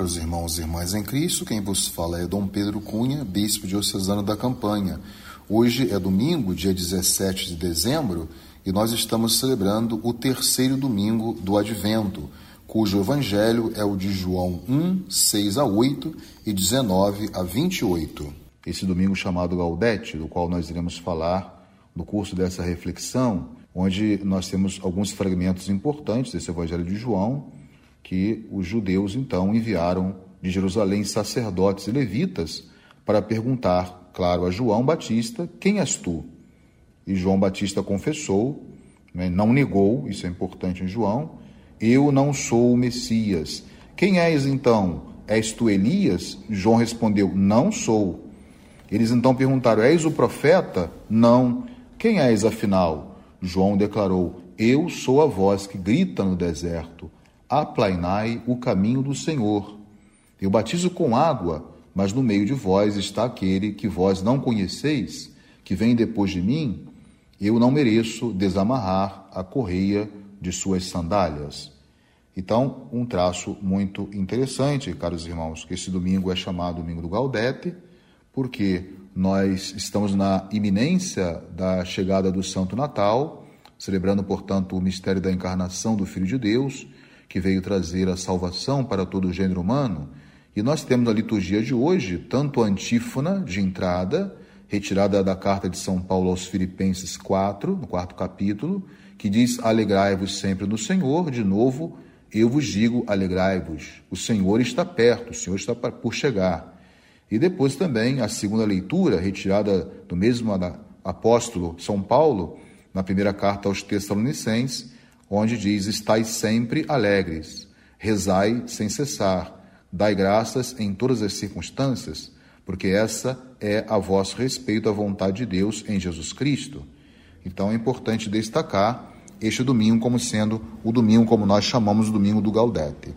Caros irmãos e irmãs em Cristo, quem vos fala é Dom Pedro Cunha, bispo diocesano da Campanha. Hoje é domingo, dia 17 de dezembro, e nós estamos celebrando o terceiro domingo do Advento, cujo evangelho é o de João 1, 6 a 8 e 19 a 28. Esse domingo chamado Gaudete, do qual nós iremos falar no curso dessa reflexão, onde nós temos alguns fragmentos importantes desse evangelho de João que os judeus então enviaram de Jerusalém sacerdotes e levitas para perguntar, claro, a João Batista: Quem és tu? E João Batista confessou, né, não negou, isso é importante em João: Eu não sou o Messias. Quem és então? És tu Elias? João respondeu: Não sou. Eles então perguntaram: És o profeta? Não. Quem és afinal? João declarou: Eu sou a voz que grita no deserto aplainai o caminho do Senhor. Eu batizo com água, mas no meio de vós está aquele que vós não conheceis, que vem depois de mim. Eu não mereço desamarrar a correia de suas sandálias. Então, um traço muito interessante, caros irmãos, que esse domingo é chamado Domingo do Gaudete, porque nós estamos na iminência da chegada do Santo Natal, celebrando, portanto, o mistério da encarnação do Filho de Deus que veio trazer a salvação para todo o gênero humano. E nós temos na liturgia de hoje tanto a antífona de entrada, retirada da carta de São Paulo aos Filipenses 4, no quarto capítulo, que diz: Alegrai-vos sempre no Senhor, de novo, eu vos digo, alegrai-vos. O Senhor está perto, o Senhor está por chegar. E depois também a segunda leitura, retirada do mesmo apóstolo São Paulo, na primeira carta aos Tessalonicenses, onde diz: Estais sempre alegres, rezai sem cessar, dai graças em todas as circunstâncias, porque essa é a vosso respeito à vontade de Deus em Jesus Cristo. Então é importante destacar este domingo como sendo o domingo como nós chamamos o domingo do Gaudete.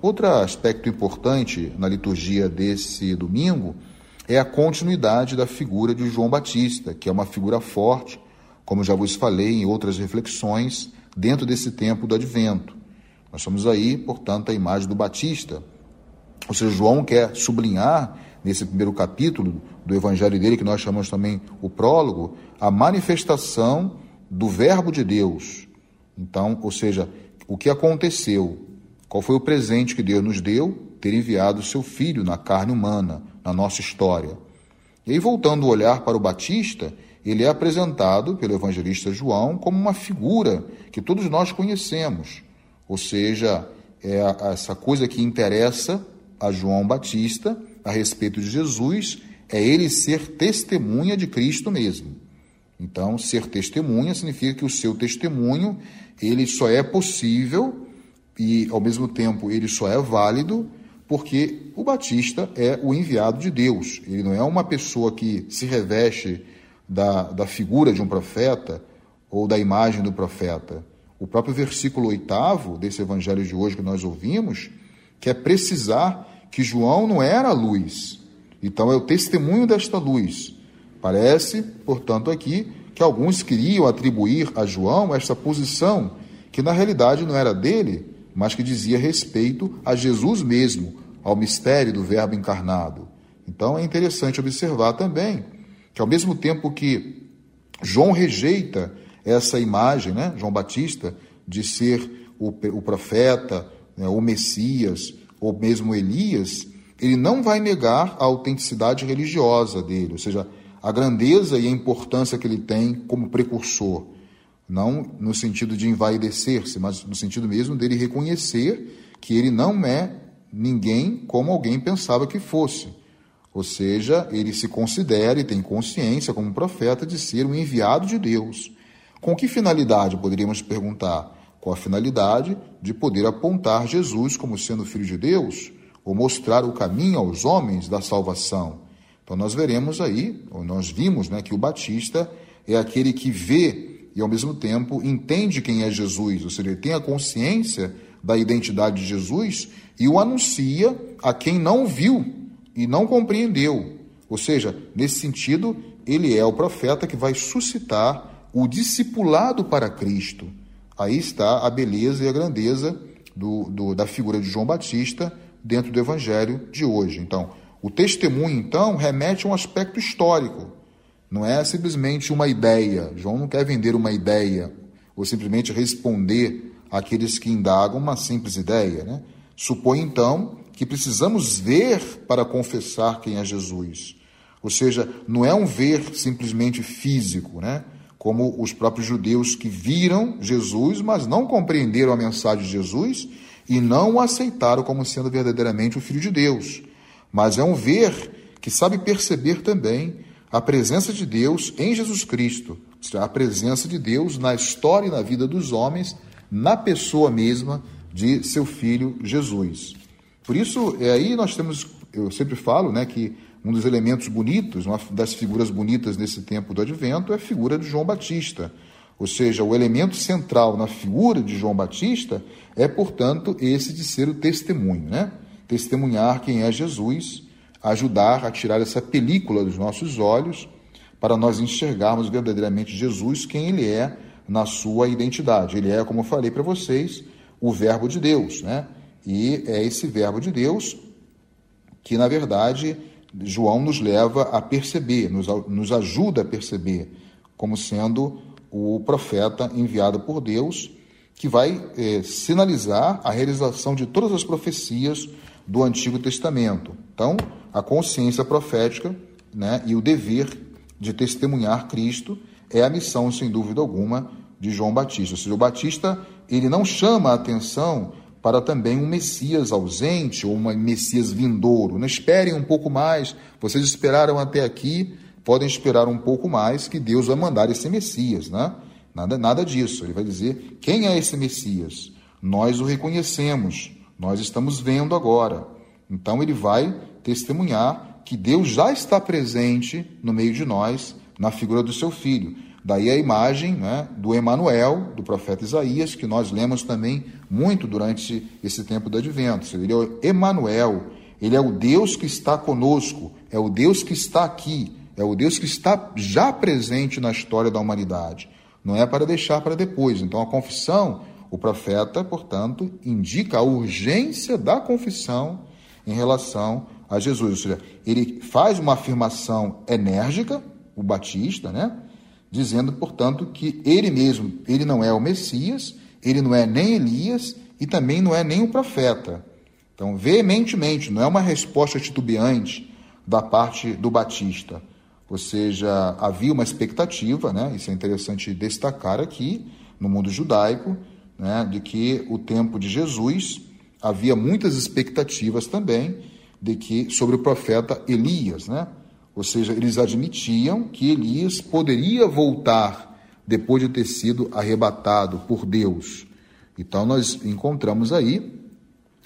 Outro aspecto importante na liturgia desse domingo é a continuidade da figura de João Batista, que é uma figura forte, como já vos falei em outras reflexões, dentro desse tempo do advento. Nós somos aí, portanto, a imagem do Batista. Ou seja, João quer sublinhar nesse primeiro capítulo do evangelho dele, que nós chamamos também o prólogo, a manifestação do Verbo de Deus. Então, ou seja, o que aconteceu, qual foi o presente que Deus nos deu? Ter enviado o seu Filho na carne humana, na nossa história. E aí, voltando o olhar para o Batista, ele é apresentado pelo evangelista João como uma figura que todos nós conhecemos, ou seja, é essa coisa que interessa a João Batista a respeito de Jesus é ele ser testemunha de Cristo mesmo. Então, ser testemunha significa que o seu testemunho ele só é possível e ao mesmo tempo ele só é válido porque o Batista é o enviado de Deus. Ele não é uma pessoa que se reveste da, da figura de um profeta ou da imagem do profeta. O próprio versículo oitavo desse evangelho de hoje que nós ouvimos quer precisar que João não era a luz, então é o testemunho desta luz. Parece, portanto, aqui que alguns queriam atribuir a João esta posição que na realidade não era dele, mas que dizia respeito a Jesus mesmo, ao mistério do Verbo encarnado. Então é interessante observar também que ao mesmo tempo que João rejeita essa imagem, né, João Batista, de ser o, o profeta, né, o Messias, ou mesmo Elias, ele não vai negar a autenticidade religiosa dele, ou seja, a grandeza e a importância que ele tem como precursor. Não no sentido de envaidecer-se, mas no sentido mesmo dele reconhecer que ele não é ninguém como alguém pensava que fosse. Ou seja, ele se considera e tem consciência como profeta de ser um enviado de Deus. Com que finalidade, poderíamos perguntar? Com a finalidade de poder apontar Jesus como sendo filho de Deus, ou mostrar o caminho aos homens da salvação. Então nós veremos aí, ou nós vimos, né, que o Batista é aquele que vê e ao mesmo tempo entende quem é Jesus, ou seja, ele tem a consciência da identidade de Jesus e o anuncia a quem não viu e não compreendeu. Ou seja, nesse sentido, ele é o profeta que vai suscitar o discipulado para Cristo. Aí está a beleza e a grandeza do, do, da figura de João Batista dentro do evangelho de hoje. Então, o testemunho, então, remete a um aspecto histórico. Não é simplesmente uma ideia. João não quer vender uma ideia ou simplesmente responder àqueles que indagam uma simples ideia. Né? Supõe, então, que precisamos ver para confessar quem é Jesus. Ou seja, não é um ver simplesmente físico, né? como os próprios judeus que viram Jesus, mas não compreenderam a mensagem de Jesus e não o aceitaram como sendo verdadeiramente o Filho de Deus. Mas é um ver que sabe perceber também a presença de Deus em Jesus Cristo, a presença de Deus na história e na vida dos homens, na pessoa mesma de seu filho Jesus. Por isso, é aí nós temos, eu sempre falo, né, que um dos elementos bonitos, uma das figuras bonitas nesse tempo do advento é a figura de João Batista. Ou seja, o elemento central na figura de João Batista é, portanto, esse de ser o testemunho, né? Testemunhar quem é Jesus ajudar a tirar essa película dos nossos olhos para nós enxergarmos verdadeiramente Jesus, quem ele é na sua identidade. Ele é, como eu falei para vocês, o Verbo de Deus, né? E é esse Verbo de Deus que, na verdade, João nos leva a perceber, nos, nos ajuda a perceber como sendo o profeta enviado por Deus, que vai eh, sinalizar a realização de todas as profecias do Antigo Testamento. Então, a consciência profética né, e o dever de testemunhar Cristo é a missão, sem dúvida alguma, de João Batista. Ou seja, o Batista ele não chama a atenção para também um Messias ausente ou um Messias vindouro. Não esperem um pouco mais, vocês esperaram até aqui, podem esperar um pouco mais que Deus vai mandar esse Messias, né? Nada, nada disso. Ele vai dizer quem é esse Messias. Nós o reconhecemos, nós estamos vendo agora. Então ele vai testemunhar que Deus já está presente no meio de nós, na figura do seu filho. Daí a imagem né, do Emanuel, do profeta Isaías, que nós lemos também muito durante esse tempo do advento. Ele é o Emanuel, ele é o Deus que está conosco, é o Deus que está aqui, é o Deus que está já presente na história da humanidade. Não é para deixar para depois. Então a confissão o profeta, portanto, indica a urgência da confissão em relação a Jesus. Ou seja, ele faz uma afirmação enérgica, o Batista, né? Dizendo, portanto, que ele mesmo, ele não é o Messias, ele não é nem Elias e também não é nem o profeta. Então, veementemente, não é uma resposta titubeante da parte do Batista. Ou seja, havia uma expectativa, né? Isso é interessante destacar aqui no mundo judaico, né, de que o tempo de Jesus havia muitas expectativas também de que sobre o profeta Elias, né? Ou seja, eles admitiam que Elias poderia voltar depois de ter sido arrebatado por Deus. Então nós encontramos aí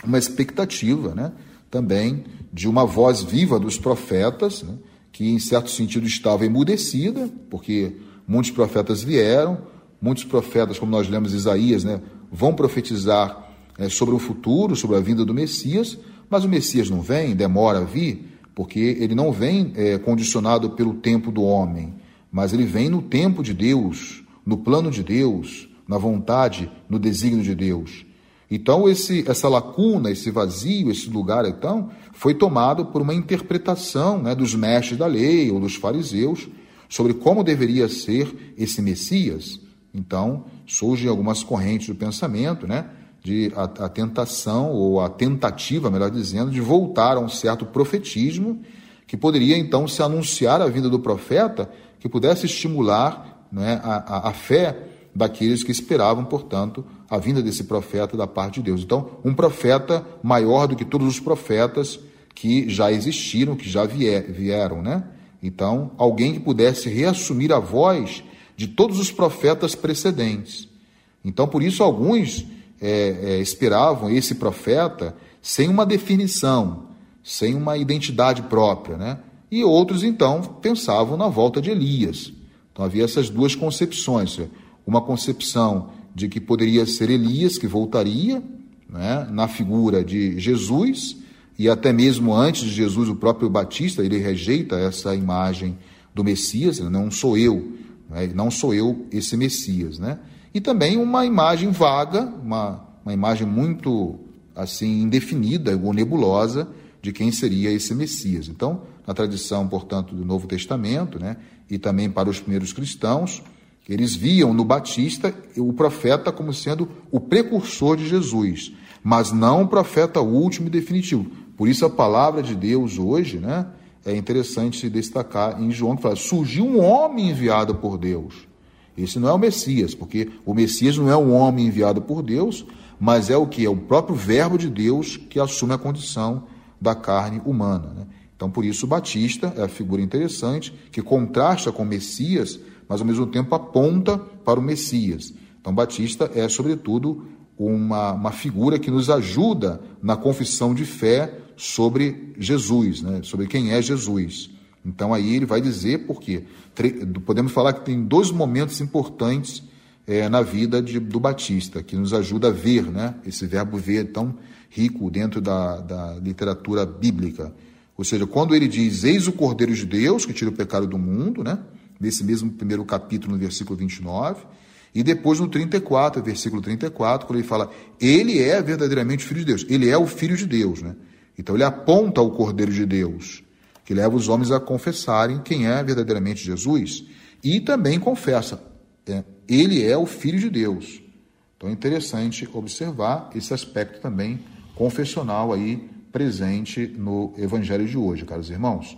uma expectativa, né, também de uma voz viva dos profetas, né, que em certo sentido estava emudecida, porque muitos profetas vieram, Muitos profetas, como nós lemos Isaías, né, vão profetizar é, sobre o futuro, sobre a vinda do Messias, mas o Messias não vem, demora a vir, porque ele não vem é, condicionado pelo tempo do homem, mas ele vem no tempo de Deus, no plano de Deus, na vontade, no desígnio de Deus. Então, esse, essa lacuna, esse vazio, esse lugar, então, foi tomado por uma interpretação né, dos mestres da lei ou dos fariseus sobre como deveria ser esse Messias. Então, surgem algumas correntes do pensamento, né? De a, a, tentação, ou a tentativa, melhor dizendo, de voltar a um certo profetismo que poderia então se anunciar a vinda do profeta, que pudesse estimular né, a, a, a fé daqueles que esperavam, portanto, a vinda desse profeta da parte de Deus. Então, um profeta maior do que todos os profetas que já existiram, que já vier, vieram, né? Então, alguém que pudesse reassumir a voz de todos os profetas precedentes. Então, por isso, alguns é, é, esperavam esse profeta sem uma definição, sem uma identidade própria, né? E outros, então, pensavam na volta de Elias. Então, havia essas duas concepções: uma concepção de que poderia ser Elias que voltaria, né, na figura de Jesus, e até mesmo antes de Jesus, o próprio Batista, ele rejeita essa imagem do Messias, não sou eu, né? não sou eu esse Messias. Né? E também uma imagem vaga, uma, uma imagem muito assim indefinida ou nebulosa de quem seria esse Messias. Então, na tradição, portanto, do Novo Testamento, né, e também para os primeiros cristãos, eles viam no Batista o profeta como sendo o precursor de Jesus, mas não o profeta último e definitivo. Por isso a palavra de Deus hoje, né, é interessante destacar em João que fala: surgiu um homem enviado por Deus. Esse não é o Messias, porque o Messias não é um homem enviado por Deus, mas é o que? É o próprio Verbo de Deus que assume a condição da carne humana. Né? Então, por isso, o Batista é a figura interessante que contrasta com o Messias, mas ao mesmo tempo aponta para o Messias. Então, Batista é, sobretudo, uma, uma figura que nos ajuda na confissão de fé sobre Jesus, né? sobre quem é Jesus. Então, aí ele vai dizer por quê. Podemos falar que tem dois momentos importantes é, na vida de, do Batista, que nos ajuda a ver, né? Esse verbo ver tão rico dentro da, da literatura bíblica. Ou seja, quando ele diz, eis o Cordeiro de Deus, que tira o pecado do mundo, né? Nesse mesmo primeiro capítulo, no versículo 29. E depois no 34, versículo 34, quando ele fala, ele é verdadeiramente filho de Deus. Ele é o filho de Deus, né? Então ele aponta ao Cordeiro de Deus, que leva os homens a confessarem quem é verdadeiramente Jesus. E também confessa, é, ele é o Filho de Deus. Então é interessante observar esse aspecto também confessional aí presente no Evangelho de hoje, caros irmãos.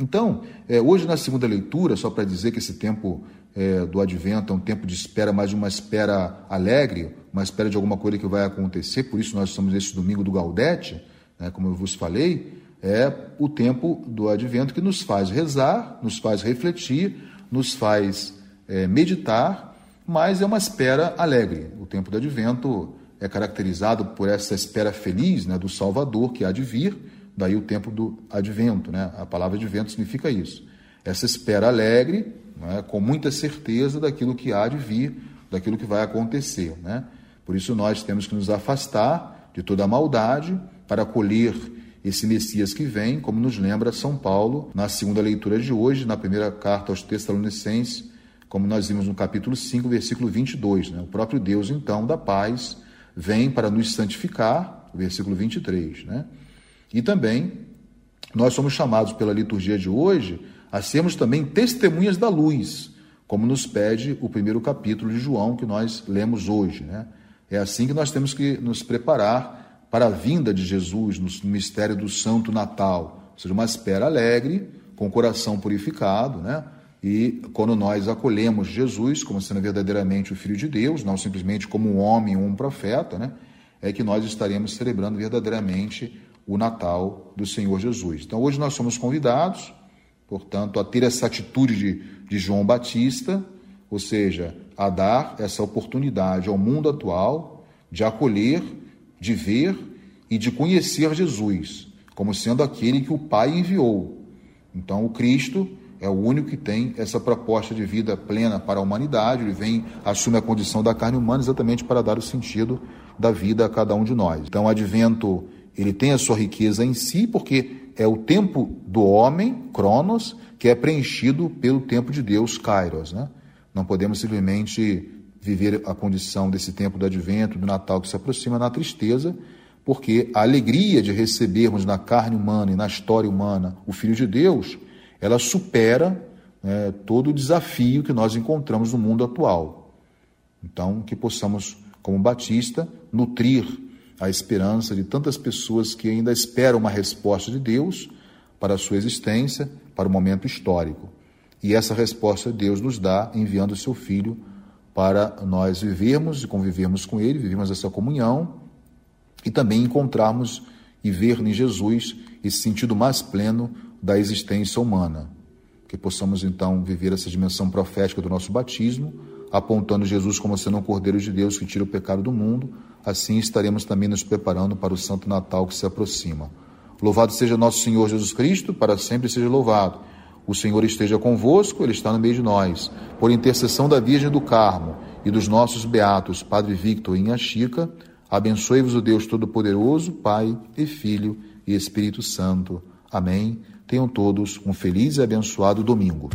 Então, é, hoje na segunda leitura, só para dizer que esse tempo é, do advento é um tempo de espera, mas uma espera alegre, uma espera de alguma coisa que vai acontecer, por isso nós estamos nesse domingo do Gaudete, né, como eu vos falei, é o tempo do advento que nos faz rezar, nos faz refletir, nos faz é, meditar, mas é uma espera alegre. O tempo do advento é caracterizado por essa espera feliz né, do Salvador que há de vir, daí o tempo do advento. Né? A palavra advento significa isso. Essa espera alegre, né, com muita certeza daquilo que há de vir, daquilo que vai acontecer. Né? Por isso nós temos que nos afastar de toda a maldade para acolher esse Messias que vem, como nos lembra São Paulo na segunda leitura de hoje, na primeira carta aos Tessalonicenses, como nós vimos no capítulo 5, versículo 22. Né? O próprio Deus, então, da paz, vem para nos santificar, versículo 23. Né? E também, nós somos chamados pela liturgia de hoje a sermos também testemunhas da luz, como nos pede o primeiro capítulo de João que nós lemos hoje. Né? É assim que nós temos que nos preparar para a vinda de Jesus no mistério do Santo Natal, ou seja, uma espera alegre, com o coração purificado, né? E quando nós acolhemos Jesus como sendo verdadeiramente o Filho de Deus, não simplesmente como um homem ou um profeta, né, é que nós estaremos celebrando verdadeiramente o Natal do Senhor Jesus. Então hoje nós somos convidados, portanto, a ter essa atitude de, de João Batista, ou seja, a dar essa oportunidade ao mundo atual de acolher, de ver e de conhecer Jesus como sendo aquele que o Pai enviou. Então, o Cristo é o único que tem essa proposta de vida plena para a humanidade. Ele vem, assume a condição da carne humana exatamente para dar o sentido da vida a cada um de nós. Então, o advento, ele tem a sua riqueza em si, porque é o tempo do homem, Cronos, que é preenchido pelo tempo de Deus, Kairos. Né? Não podemos simplesmente viver a condição desse tempo do advento, do Natal que se aproxima na tristeza, porque a alegria de recebermos na carne humana e na história humana o Filho de Deus ela supera né, todo o desafio que nós encontramos no mundo atual. Então, que possamos, como Batista, nutrir a esperança de tantas pessoas que ainda esperam uma resposta de Deus para a sua existência, para o momento histórico. E essa resposta Deus nos dá enviando o seu Filho para nós vivermos e convivermos com Ele, vivermos essa comunhão e também encontrarmos e ver em Jesus esse sentido mais pleno da existência humana. Que possamos então viver essa dimensão profética do nosso batismo, apontando Jesus como sendo um Cordeiro de Deus que tira o pecado do mundo, assim estaremos também nos preparando para o Santo Natal que se aproxima. Louvado seja nosso Senhor Jesus Cristo, para sempre seja louvado. O Senhor esteja convosco, Ele está no meio de nós. Por intercessão da Virgem do Carmo e dos nossos beatos, Padre Victor e Inha Chica, abençoe-vos o Deus Todo-Poderoso, Pai e Filho e Espírito Santo. Amém. Tenham todos um feliz e abençoado domingo.